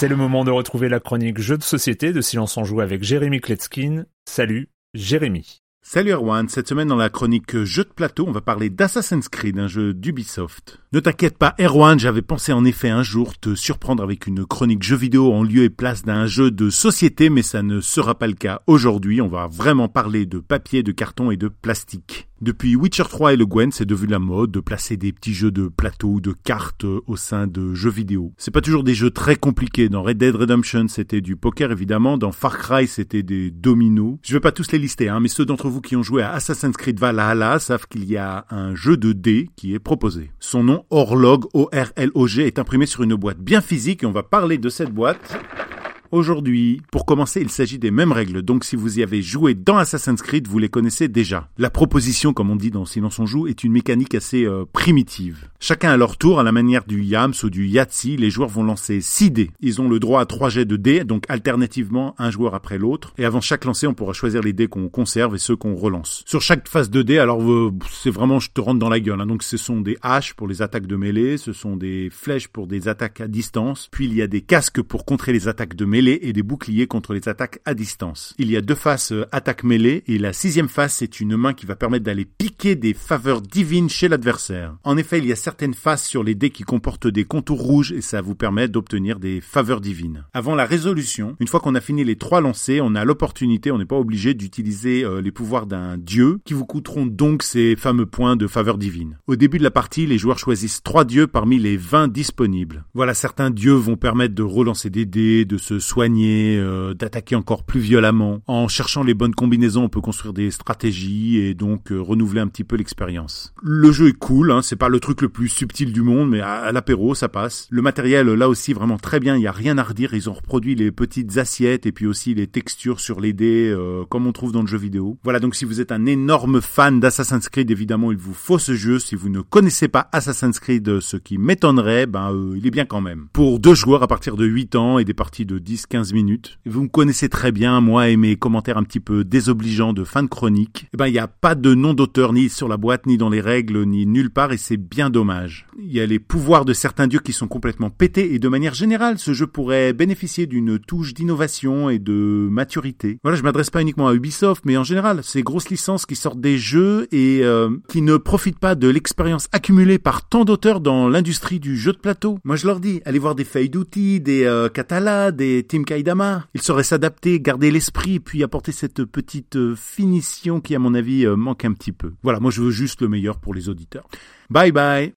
C'est le moment de retrouver la chronique Jeux de société de Silence en Joue avec Jérémy Kletskin. Salut, Jérémy. Salut Erwan, cette semaine dans la chronique Jeux de plateau, on va parler d'Assassin's Creed, un jeu d'Ubisoft. Ne t'inquiète pas Erwan, j'avais pensé en effet un jour te surprendre avec une chronique jeu vidéo en lieu et place d'un jeu de société, mais ça ne sera pas le cas aujourd'hui, on va vraiment parler de papier, de carton et de plastique. Depuis Witcher 3 et le Gwen, c'est devenu la mode de placer des petits jeux de plateau ou de cartes au sein de jeux vidéo. C'est pas toujours des jeux très compliqués. Dans Red Dead Redemption, c'était du poker évidemment. Dans Far Cry, c'était des dominos. Je vais pas tous les lister, hein, mais ceux d'entre vous qui ont joué à Assassin's Creed Valhalla savent qu'il y a un jeu de dés qui est proposé. Son nom, Orlog, O-R-L-O-G, est imprimé sur une boîte bien physique et on va parler de cette boîte. Aujourd'hui, pour commencer, il s'agit des mêmes règles, donc si vous y avez joué dans Assassin's Creed, vous les connaissez déjà. La proposition, comme on dit dans Silence on joue, est une mécanique assez euh, primitive. Chacun à leur tour, à la manière du Yams ou du Yahtzee, les joueurs vont lancer 6 dés. Ils ont le droit à 3 jets de dés, donc alternativement un joueur après l'autre, et avant chaque lancer, on pourra choisir les dés qu'on conserve et ceux qu'on relance. Sur chaque phase de dés, alors euh, c'est vraiment je te rentre dans la gueule, hein. donc ce sont des haches pour les attaques de mêlée, ce sont des flèches pour des attaques à distance, puis il y a des casques pour contrer les attaques de mêlée, et des boucliers contre les attaques à distance. Il y a deux faces euh, attaque mêlée et la sixième face c'est une main qui va permettre d'aller piquer des faveurs divines chez l'adversaire. En effet, il y a certaines faces sur les dés qui comportent des contours rouges et ça vous permet d'obtenir des faveurs divines. Avant la résolution, une fois qu'on a fini les trois lancers, on a l'opportunité, on n'est pas obligé d'utiliser euh, les pouvoirs d'un dieu qui vous coûteront donc ces fameux points de faveur divine. Au début de la partie, les joueurs choisissent trois dieux parmi les 20 disponibles. Voilà, certains dieux vont permettre de relancer des dés, de se soigner, euh, d'attaquer encore plus violemment. En cherchant les bonnes combinaisons, on peut construire des stratégies et donc euh, renouveler un petit peu l'expérience. Le jeu est cool, hein, c'est pas le truc le plus subtil du monde, mais à, l'apéro ça passe. Le matériel là aussi vraiment très bien, il y a rien à redire. Ils ont reproduit les petites assiettes et puis aussi les textures sur les dés euh, comme on trouve dans le jeu vidéo. Voilà donc si vous êtes un énorme fan d'Assassin's Creed, évidemment il vous faut ce jeu. Si vous ne connaissez pas Assassin's Creed, ce qui m'étonnerait, ben il est bien quand même. Pour deux joueurs à partir de 8 ans et des parties de 10 15 minutes. Vous me connaissez très bien, moi et mes commentaires un petit peu désobligeants de fin de chronique. Eh ben, il n'y a pas de nom d'auteur ni sur la boîte, ni dans les règles, ni nulle part, et c'est bien dommage. Il y a les pouvoirs de certains dieux qui sont complètement pétés, et de manière générale, ce jeu pourrait bénéficier d'une touche d'innovation et de maturité. Voilà, je m'adresse pas uniquement à Ubisoft, mais en général, ces grosses licences qui sortent des jeux et euh, qui ne profitent pas de l'expérience accumulée par tant d'auteurs dans l'industrie du jeu de plateau. Moi, je leur dis, allez voir des feuilles d'outils, des euh, Catala, des Team Kaidama. Il saurait s'adapter, garder l'esprit, puis apporter cette petite euh, finition qui, à mon avis, euh, manque un petit peu. Voilà, moi je veux juste le meilleur pour les auditeurs. Bye bye